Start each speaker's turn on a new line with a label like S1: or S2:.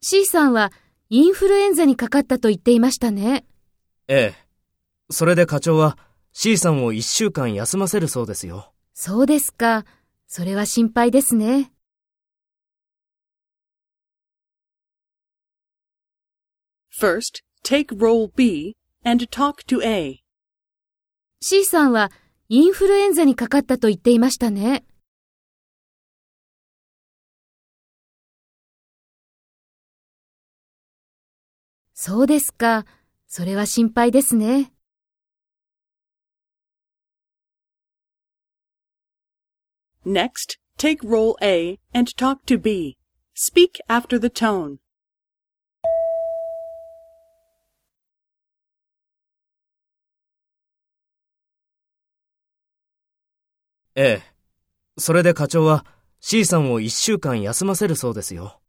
S1: C さんはインフルエンザにかかったと言っていましたね。
S2: ええ。それで課長は C さんを一週間休ませるそうですよ。
S1: そうですか。それは心配ですね。
S3: First, take role B and talk to A.
S1: C さんはインフルエンザにかかったと言っていましたね。そうですか。それは心配ですね。
S3: Next, take role A and talk to B. Speak after the tone.
S2: ええ。それで課長は C さんを一週間休ませるそうですよ。